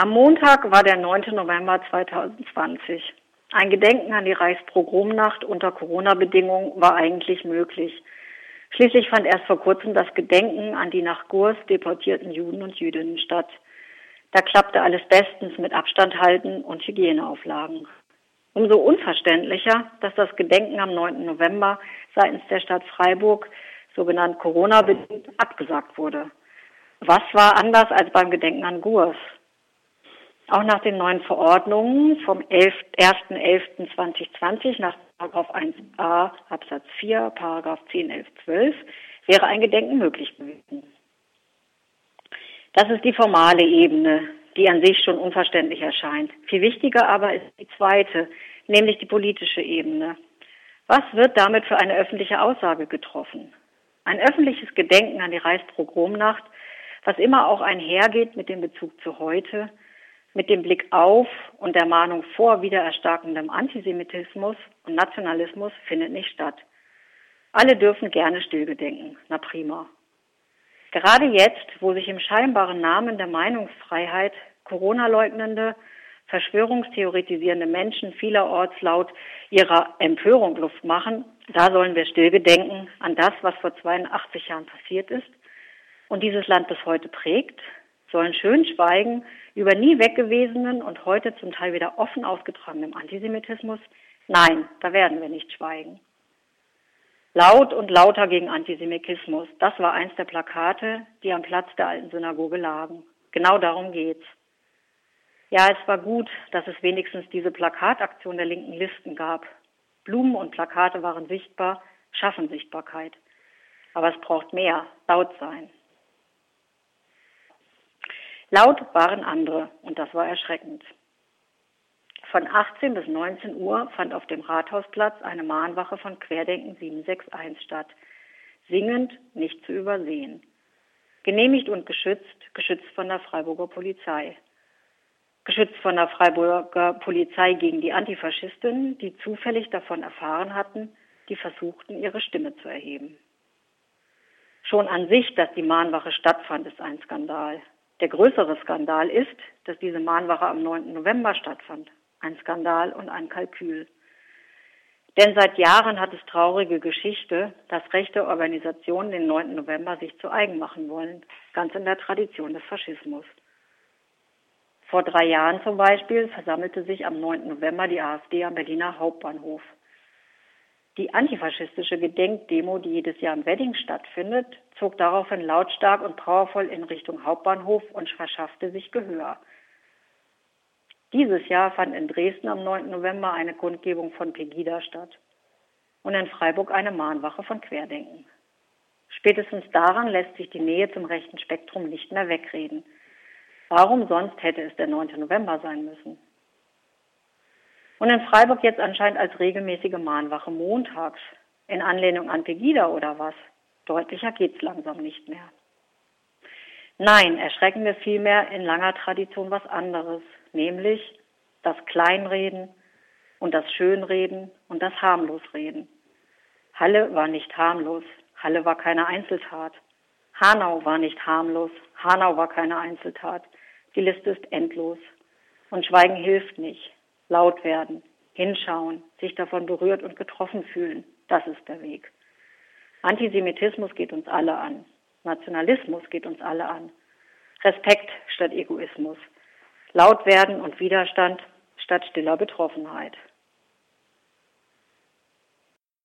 Am Montag war der 9. November 2020. Ein Gedenken an die Reichspogromnacht unter Corona-Bedingungen war eigentlich möglich. Schließlich fand erst vor kurzem das Gedenken an die nach Gurs deportierten Juden und Jüdinnen statt. Da klappte alles bestens mit Abstand halten und Hygieneauflagen. Umso unverständlicher, dass das Gedenken am 9. November seitens der Stadt Freiburg, sogenannt Corona-bedingt, abgesagt wurde. Was war anders als beim Gedenken an Gurs? Auch nach den neuen Verordnungen vom 1.11.2020 nach 1a Absatz 4, 10, 11, 12 wäre ein Gedenken möglich gewesen. Das ist die formale Ebene, die an sich schon unverständlich erscheint. Viel wichtiger aber ist die zweite, nämlich die politische Ebene. Was wird damit für eine öffentliche Aussage getroffen? Ein öffentliches Gedenken an die Reichspogromnacht, was immer auch einhergeht mit dem Bezug zu heute, mit dem Blick auf und der Mahnung vor wiedererstarkendem Antisemitismus und Nationalismus findet nicht statt. Alle dürfen gerne stillgedenken. Na prima. Gerade jetzt, wo sich im scheinbaren Namen der Meinungsfreiheit Corona-leugnende, verschwörungstheoretisierende Menschen vielerorts laut ihrer Empörung Luft machen, da sollen wir stillgedenken an das, was vor 82 Jahren passiert ist und dieses Land bis heute prägt, sollen schön schweigen über nie weggewesenen und heute zum Teil wieder offen ausgetragenem Antisemitismus? Nein, da werden wir nicht schweigen. Laut und lauter gegen Antisemitismus, das war eins der Plakate, die am Platz der alten Synagoge lagen. Genau darum geht's. Ja, es war gut, dass es wenigstens diese Plakataktion der linken Listen gab. Blumen und Plakate waren sichtbar, schaffen Sichtbarkeit. Aber es braucht mehr, laut sein. Laut waren andere und das war erschreckend. Von 18 bis 19 Uhr fand auf dem Rathausplatz eine Mahnwache von Querdenken 761 statt. Singend, nicht zu übersehen. Genehmigt und geschützt, geschützt von der Freiburger Polizei. Geschützt von der Freiburger Polizei gegen die Antifaschisten, die zufällig davon erfahren hatten, die versuchten, ihre Stimme zu erheben. Schon an sich, dass die Mahnwache stattfand, ist ein Skandal. Der größere Skandal ist, dass diese Mahnwache am 9. November stattfand. Ein Skandal und ein Kalkül. Denn seit Jahren hat es traurige Geschichte, dass rechte Organisationen den 9. November sich zu eigen machen wollen, ganz in der Tradition des Faschismus. Vor drei Jahren zum Beispiel versammelte sich am 9. November die AfD am Berliner Hauptbahnhof. Die antifaschistische Gedenkdemo, die jedes Jahr im Wedding stattfindet, zog daraufhin lautstark und powervoll in Richtung Hauptbahnhof und verschaffte sich Gehör. Dieses Jahr fand in Dresden am 9. November eine Kundgebung von Pegida statt und in Freiburg eine Mahnwache von Querdenken. Spätestens daran lässt sich die Nähe zum rechten Spektrum nicht mehr wegreden. Warum sonst hätte es der 9. November sein müssen? Und in Freiburg jetzt anscheinend als regelmäßige Mahnwache montags. In Anlehnung an Pegida oder was? Deutlicher geht's langsam nicht mehr. Nein, erschrecken wir vielmehr in langer Tradition was anderes, nämlich das Kleinreden und das Schönreden und das Harmlosreden. Halle war nicht harmlos, Halle war keine Einzeltat. Hanau war nicht harmlos, Hanau war keine Einzeltat. Die Liste ist endlos. Und Schweigen hilft nicht laut werden, hinschauen, sich davon berührt und getroffen fühlen. Das ist der Weg. Antisemitismus geht uns alle an. Nationalismus geht uns alle an. Respekt statt Egoismus. Laut werden und Widerstand statt stiller Betroffenheit.